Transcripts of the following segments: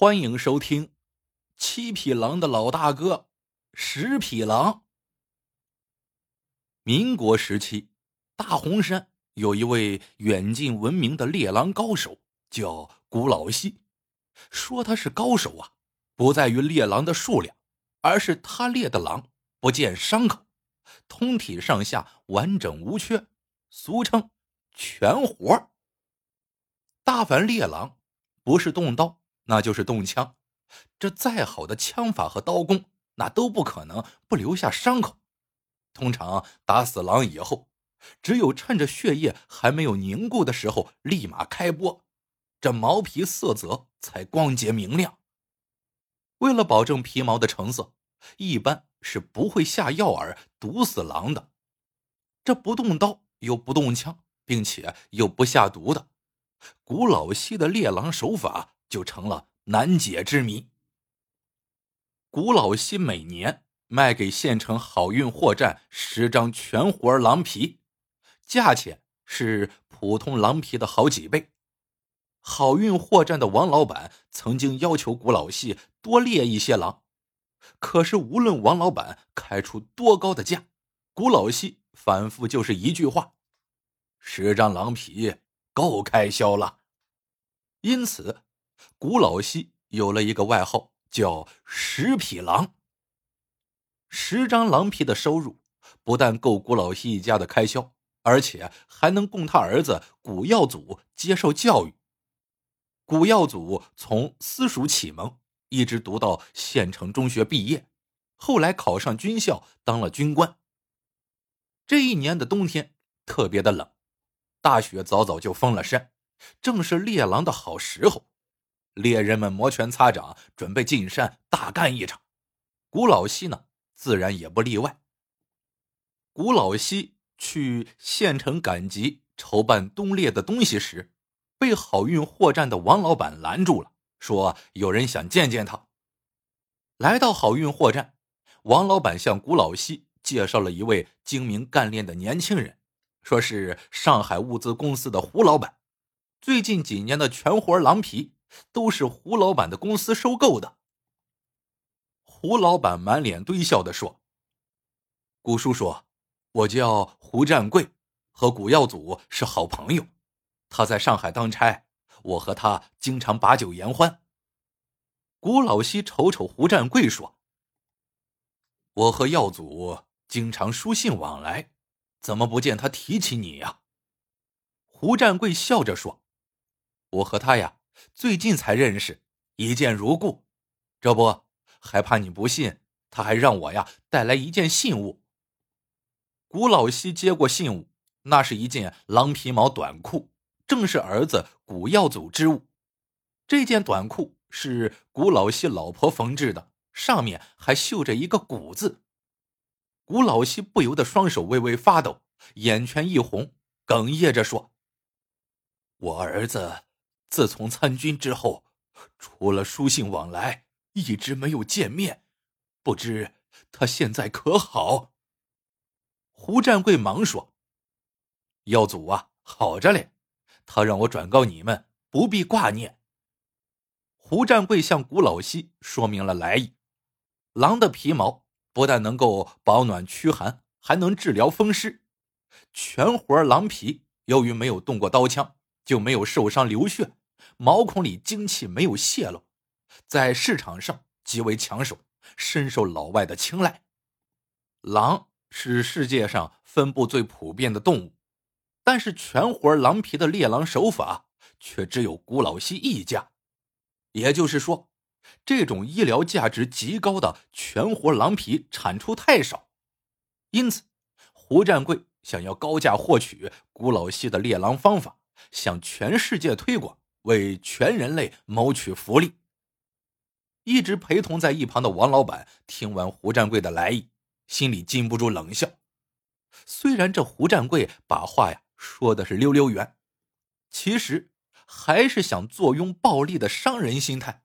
欢迎收听《七匹狼的老大哥》十匹狼。民国时期，大洪山有一位远近闻名的猎狼高手，叫古老西。说他是高手啊，不在于猎狼的数量，而是他猎的狼不见伤口，通体上下完整无缺，俗称全活。大凡猎狼，不是动刀。那就是动枪，这再好的枪法和刀工，那都不可能不留下伤口。通常打死狼以后，只有趁着血液还没有凝固的时候，立马开剥，这毛皮色泽才光洁明亮。为了保证皮毛的成色，一般是不会下药饵毒死狼的。这不动刀又不动枪，并且又不下毒的，古老西的猎狼手法。就成了难解之谜。古老西每年卖给县城好运货站十张全活狼皮，价钱是普通狼皮的好几倍。好运货站的王老板曾经要求古老西多猎一些狼，可是无论王老板开出多高的价，古老西反复就是一句话：“十张狼皮够开销了。”因此。古老西有了一个外号，叫“十匹狼”。十张狼皮的收入不但够古老西一家的开销，而且还能供他儿子古耀祖接受教育。古耀祖从私塾启蒙，一直读到县城中学毕业，后来考上军校当了军官。这一年的冬天特别的冷，大雪早早就封了山，正是猎狼的好时候。猎人们摩拳擦掌，准备进山大干一场。古老西呢，自然也不例外。古老西去县城赶集筹办冬猎的东西时，被好运货站的王老板拦住了，说有人想见见他。来到好运货站，王老板向古老西介绍了一位精明干练的年轻人，说是上海物资公司的胡老板，最近几年的全活狼皮。都是胡老板的公司收购的。胡老板满脸堆笑的说：“古叔叔，我叫胡占贵，和古耀祖是好朋友。他在上海当差，我和他经常把酒言欢。”古老西瞅瞅胡占贵说：“我和耀祖经常书信往来，怎么不见他提起你呀？”胡占贵笑着说：“我和他呀。”最近才认识，一见如故。这不，还怕你不信？他还让我呀带来一件信物。古老西接过信物，那是一件狼皮毛短裤，正是儿子古耀祖之物。这件短裤是古老西老婆缝制的，上面还绣着一个“古”字。古老西不由得双手微微发抖，眼圈一红，哽咽着说：“我儿子。”自从参军之后，除了书信往来，一直没有见面，不知他现在可好？胡占贵忙说：“耀祖啊，好着嘞，他让我转告你们，不必挂念。”胡占贵向古老西说明了来意：狼的皮毛不但能够保暖驱寒，还能治疗风湿。全活狼皮由于没有动过刀枪，就没有受伤流血。毛孔里精气没有泄露，在市场上极为抢手，深受老外的青睐。狼是世界上分布最普遍的动物，但是全活狼皮的猎狼手法却只有古老西一家。也就是说，这种医疗价值极高的全活狼皮产出太少，因此胡占贵想要高价获取古老西的猎狼方法，向全世界推广。为全人类谋取福利。一直陪同在一旁的王老板听完胡占贵的来意，心里禁不住冷笑。虽然这胡占贵把话呀说的是溜溜圆，其实还是想坐拥暴利的商人心态。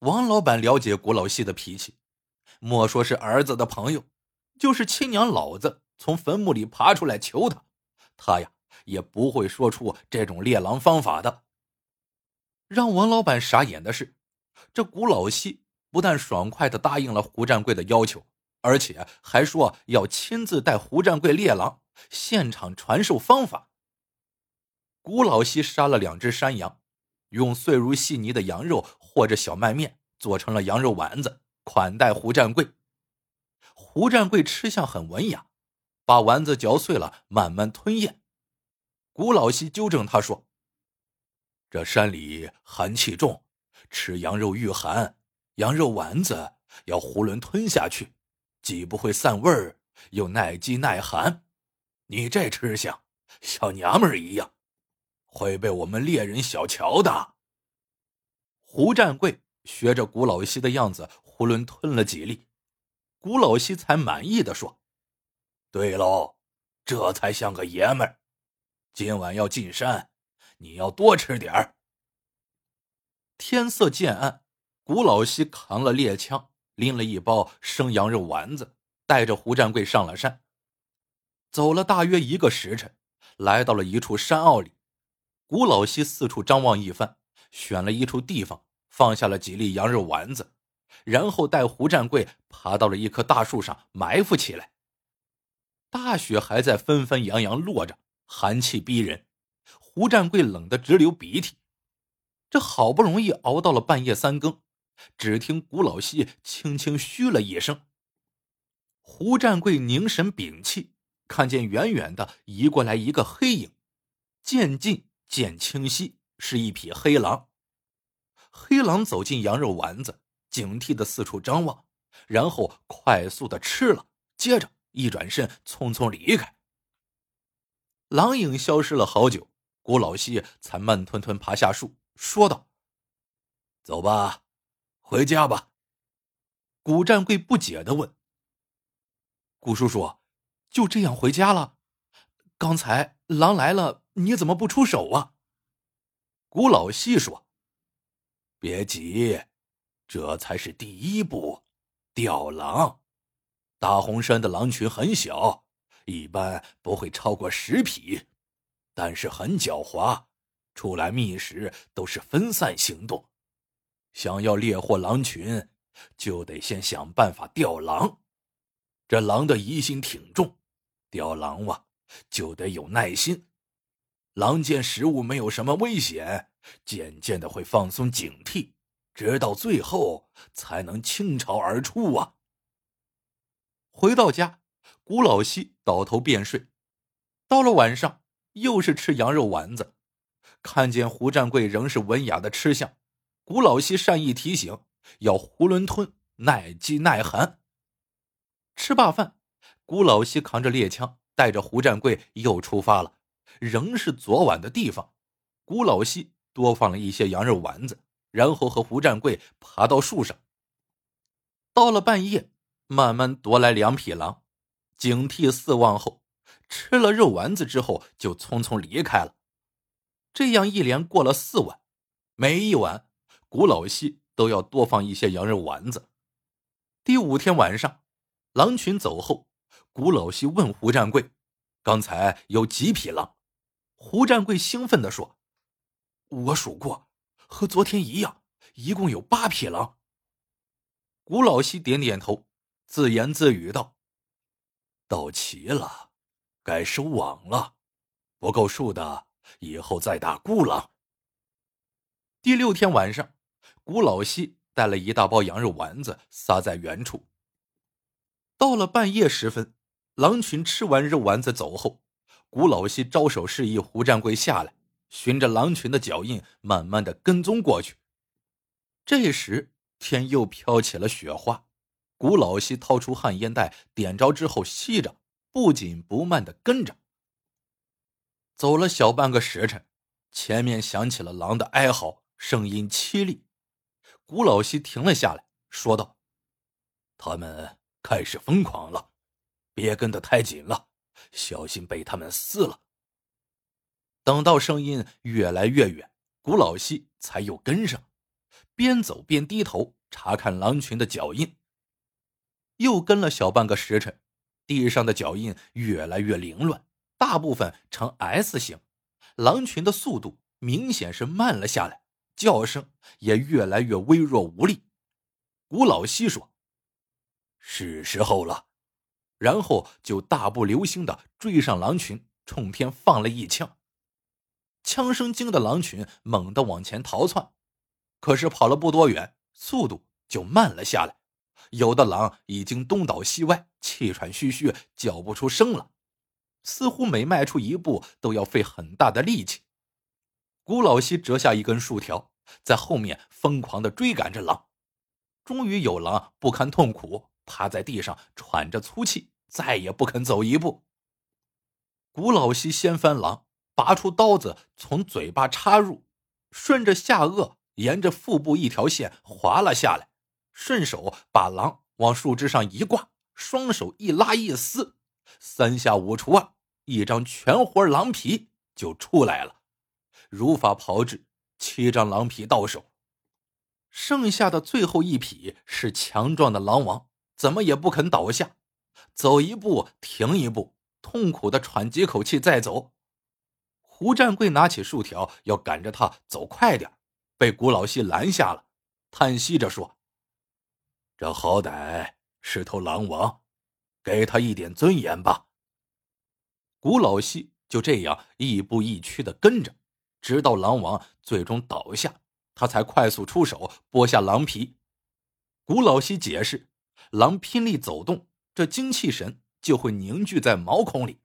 王老板了解古老西的脾气，莫说是儿子的朋友，就是亲娘老子从坟墓里爬出来求他，他呀也不会说出这种猎狼方法的。让王老板傻眼的是，这古老西不但爽快的答应了胡占贵的要求，而且还说要亲自带胡占贵猎狼，现场传授方法。古老西杀了两只山羊，用碎如细泥的羊肉和着小麦面做成了羊肉丸子，款待胡占贵。胡占贵吃相很文雅，把丸子嚼碎了，慢慢吞咽。古老西纠正他说：“这山里寒气重，吃羊肉御寒，羊肉丸子要囫囵吞下去，既不会散味儿，又耐饥耐寒。你这吃相，小娘们儿一样。”会被我们猎人小瞧的。胡占贵学着古老西的样子，囫囵吞了几粒，古老西才满意的说：“对喽，这才像个爷们儿。今晚要进山，你要多吃点儿。”天色渐暗，古老西扛了猎枪，拎了一包生羊肉丸子，带着胡占贵上了山。走了大约一个时辰，来到了一处山坳里。古老西四处张望一番，选了一处地方，放下了几粒羊肉丸子，然后带胡占贵爬到了一棵大树上埋伏起来。大雪还在纷纷扬扬落着，寒气逼人，胡占贵冷得直流鼻涕。这好不容易熬到了半夜三更，只听古老西轻轻嘘了一声。胡占贵凝神屏气，看见远远的移过来一个黑影，渐近。渐清晰，是一匹黑狼。黑狼走进羊肉丸子，警惕的四处张望，然后快速的吃了，接着一转身，匆匆离开。狼影消失了好久，古老西才慢吞吞爬下树，说道：“走吧，回家吧。”古占贵不解的问：“古叔叔，就这样回家了？刚才狼来了。”你怎么不出手啊？古老西说：“别急，这才是第一步，钓狼。大红山的狼群很小，一般不会超过十匹，但是很狡猾，出来觅食都是分散行动。想要猎获狼群，就得先想办法钓狼。这狼的疑心挺重，钓狼哇，就得有耐心。”狼见食物没有什么危险，渐渐的会放松警惕，直到最后才能倾巢而出啊！回到家，古老西倒头便睡。到了晚上，又是吃羊肉丸子，看见胡占贵仍是文雅的吃相，古老西善意提醒要囫囵吞，耐饥耐寒。吃罢饭，古老西扛着猎枪，带着胡占贵又出发了。仍是昨晚的地方，古老西多放了一些羊肉丸子，然后和胡占贵爬到树上。到了半夜，慢慢夺来两匹狼，警惕四望后，吃了肉丸子之后就匆匆离开了。这样一连过了四晚，每一晚古老西都要多放一些羊肉丸子。第五天晚上，狼群走后，古老西问胡占贵：“刚才有几匹狼？”胡占贵兴奋地说：“我数过，和昨天一样，一共有八匹狼。”古老西点点头，自言自语道：“到齐了，该收网了。不够数的，以后再打孤狼。”第六天晚上，古老西带了一大包羊肉丸子撒在原处。到了半夜时分，狼群吃完肉丸子走后。古老西招手示意胡占贵下来，循着狼群的脚印，慢慢的跟踪过去。这时天又飘起了雪花，古老西掏出旱烟袋，点着之后吸着，不紧不慢的跟着。走了小半个时辰，前面响起了狼的哀嚎，声音凄厉。古老西停了下来，说道：“他们开始疯狂了，别跟得太紧了。”小心被他们撕了。等到声音越来越远，古老西才又跟上，边走边低头查看狼群的脚印。又跟了小半个时辰，地上的脚印越来越凌乱，大部分呈 S 型，狼群的速度明显是慢了下来，叫声也越来越微弱无力。古老西说：“是时候了。”然后就大步流星的追上狼群，冲天放了一枪。枪声惊的狼群猛地往前逃窜，可是跑了不多远，速度就慢了下来。有的狼已经东倒西歪，气喘吁吁，叫不出声了，似乎每迈出一步都要费很大的力气。古老西折下一根树条，在后面疯狂的追赶着狼。终于有狼不堪痛苦，趴在地上喘着粗气，再也不肯走一步。古老西掀翻狼，拔出刀子从嘴巴插入，顺着下颚，沿着腹部一条线划了下来。顺手把狼往树枝上一挂，双手一拉一撕，三下五除二，一张全活狼皮就出来了。如法炮制，七张狼皮到手，剩下的最后一匹是强壮的狼王，怎么也不肯倒下，走一步停一步，痛苦的喘几口气再走。胡占贵拿起树条要赶着他走快点，被古老西拦下了，叹息着说。这好歹是头狼王，给他一点尊严吧。古老西就这样亦步亦趋的跟着，直到狼王最终倒下，他才快速出手剥下狼皮。古老西解释：狼拼力走动，这精气神就会凝聚在毛孔里，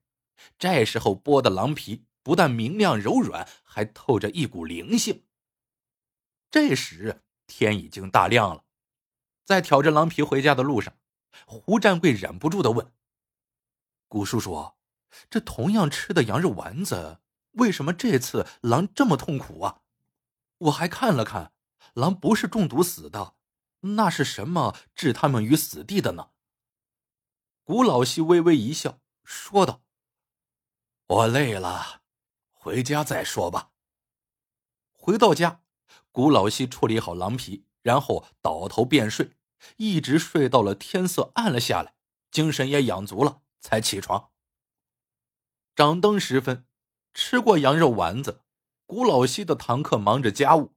这时候剥的狼皮不但明亮柔软，还透着一股灵性。这时天已经大亮了。在挑着狼皮回家的路上，胡占贵忍不住的问：“古叔叔，这同样吃的羊肉丸子，为什么这次狼这么痛苦啊？我还看了看，狼不是中毒死的，那是什么置他们于死地的呢？”古老西微微一笑，说道：“我累了，回家再说吧。”回到家，古老西处理好狼皮。然后倒头便睡，一直睡到了天色暗了下来，精神也养足了，才起床。掌灯时分，吃过羊肉丸子，古老西的堂客忙着家务，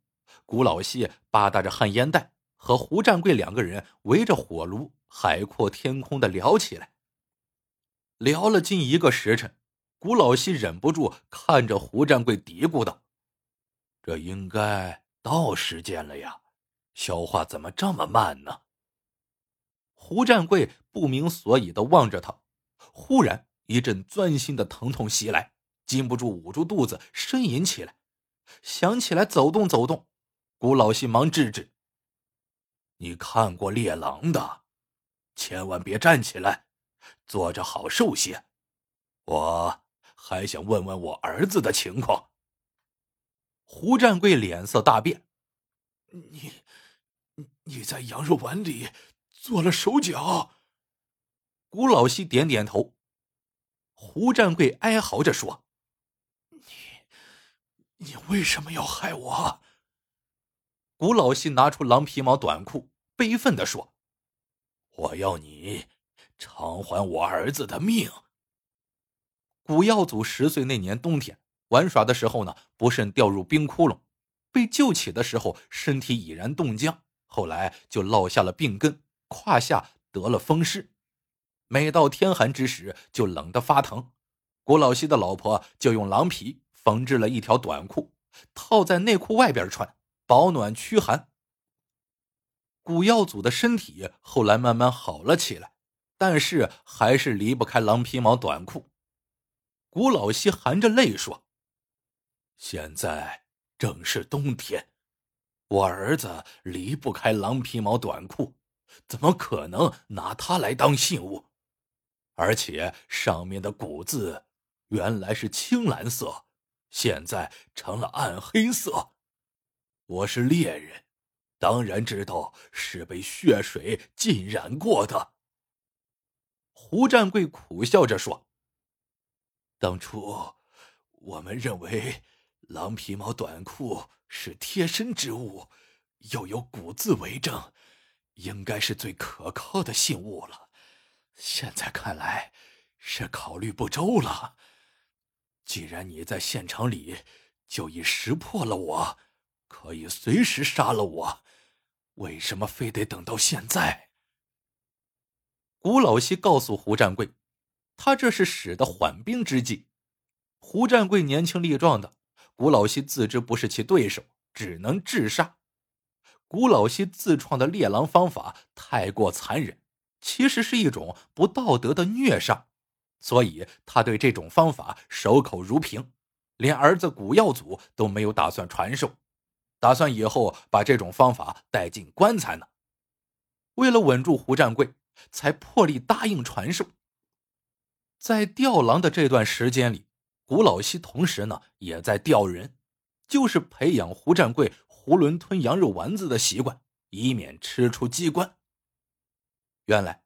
古老西吧嗒着旱烟袋，和胡占贵两个人围着火炉，海阔天空的聊起来。聊了近一个时辰，古老西忍不住看着胡占贵嘀咕道：“这应该到时间了呀。”消化怎么这么慢呢？胡占贵不明所以的望着他，忽然一阵钻心的疼痛袭来，禁不住捂住肚子呻吟起来，想起来走动走动。古老西忙制止：“你看过猎狼的，千万别站起来，坐着好受些。我还想问问我儿子的情况。”胡占贵脸色大变：“你。”你在羊肉丸里做了手脚。古老西点点头。胡占贵哀嚎着说：“你，你为什么要害我？”古老西拿出狼皮毛短裤，悲愤的说：“我要你偿还我儿子的命。”古耀祖十岁那年冬天玩耍的时候呢，不慎掉入冰窟窿，被救起的时候身体已然冻僵。后来就落下了病根，胯下得了风湿，每到天寒之时就冷得发疼。古老西的老婆就用狼皮缝制了一条短裤，套在内裤外边穿，保暖驱寒。古耀祖的身体后来慢慢好了起来，但是还是离不开狼皮毛短裤。古老西含着泪说：“现在正是冬天。”我儿子离不开狼皮毛短裤，怎么可能拿它来当信物？而且上面的古字原来是青蓝色，现在成了暗黑色。我是猎人，当然知道是被血水浸染过的。胡占贵苦笑着说：“当初我们认为狼皮毛短裤。”是贴身之物，又有古字为证，应该是最可靠的信物了。现在看来是考虑不周了。既然你在现场里就已识破了我，可以随时杀了我，为什么非得等到现在？古老西告诉胡占贵，他这是使的缓兵之计。胡占贵年轻力壮的，古老西自知不是其对手，只能自杀。古老西自创的猎狼方法太过残忍，其实是一种不道德的虐杀，所以他对这种方法守口如瓶，连儿子古耀祖都没有打算传授，打算以后把这种方法带进棺材呢。为了稳住胡占贵，才破例答应传授。在吊狼的这段时间里，古老西同时呢也在吊人，就是培养胡占贵。囫囵吞羊肉丸子的习惯，以免吃出机关。原来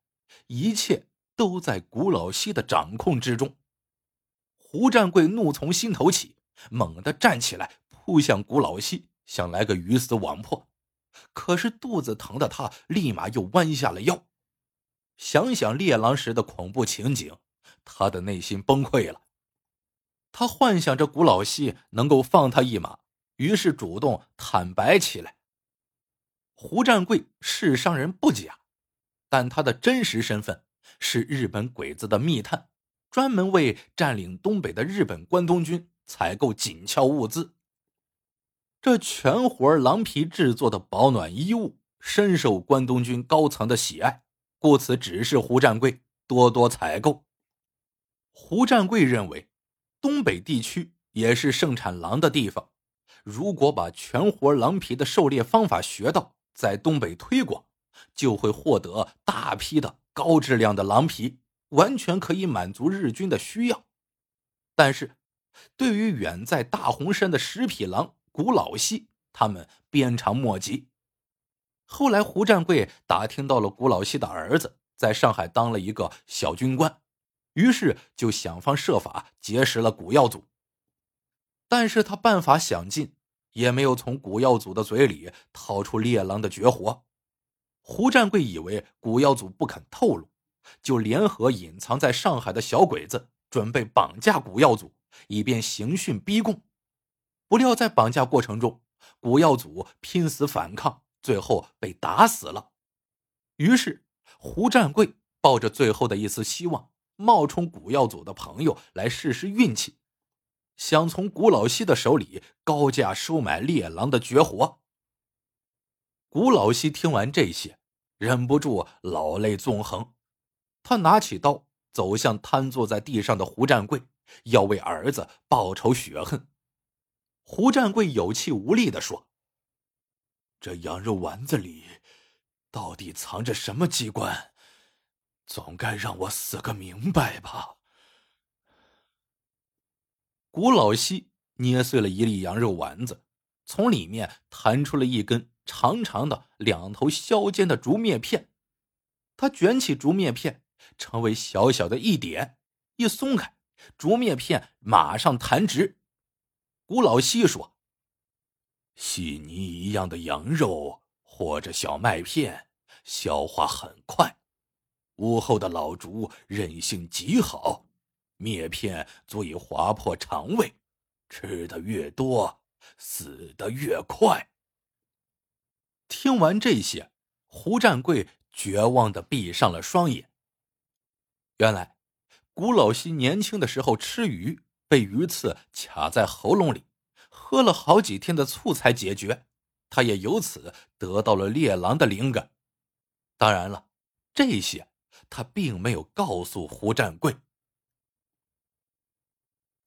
一切都在古老西的掌控之中。胡占贵怒从心头起，猛地站起来，扑向古老西，想来个鱼死网破。可是肚子疼的他，立马又弯下了腰。想想猎狼时的恐怖情景，他的内心崩溃了。他幻想着古老西能够放他一马。于是主动坦白起来。胡占贵是商人不假，但他的真实身份是日本鬼子的密探，专门为占领东北的日本关东军采购紧俏物资。这全活狼皮制作的保暖衣物深受关东军高层的喜爱，故此指示胡占贵多多采购。胡占贵认为，东北地区也是盛产狼的地方。如果把全活狼皮的狩猎方法学到，在东北推广，就会获得大批的高质量的狼皮，完全可以满足日军的需要。但是，对于远在大洪山的十匹狼古老西，他们鞭长莫及。后来，胡占贵打听到了古老西的儿子在上海当了一个小军官，于是就想方设法结识了古耀祖。但是他办法想尽。也没有从古耀祖的嘴里掏出猎狼的绝活。胡占贵以为古耀祖不肯透露，就联合隐藏在上海的小鬼子，准备绑架古耀祖，以便刑讯逼供。不料在绑架过程中，古耀祖拼死反抗，最后被打死了。于是胡占贵抱着最后的一丝希望，冒充古耀祖的朋友来试试运气。想从古老西的手里高价收买猎狼的绝活。古老西听完这些，忍不住老泪纵横。他拿起刀，走向瘫坐在地上的胡占贵，要为儿子报仇雪恨。胡占贵有气无力的说：“这羊肉丸子里到底藏着什么机关？总该让我死个明白吧。”古老西捏碎了一粒羊肉丸子，从里面弹出了一根长长的、两头削尖的竹篾片。他卷起竹篾片，成为小小的一点，一松开，竹篾片马上弹直。古老西说：“细泥一样的羊肉或者小麦片，消化很快；屋后的老竹韧性极好。”篾片足以划破肠胃，吃的越多，死的越快。听完这些，胡占贵绝望的闭上了双眼。原来，古老西年轻的时候吃鱼，被鱼刺卡在喉咙里，喝了好几天的醋才解决。他也由此得到了猎狼的灵感。当然了，这些他并没有告诉胡占贵。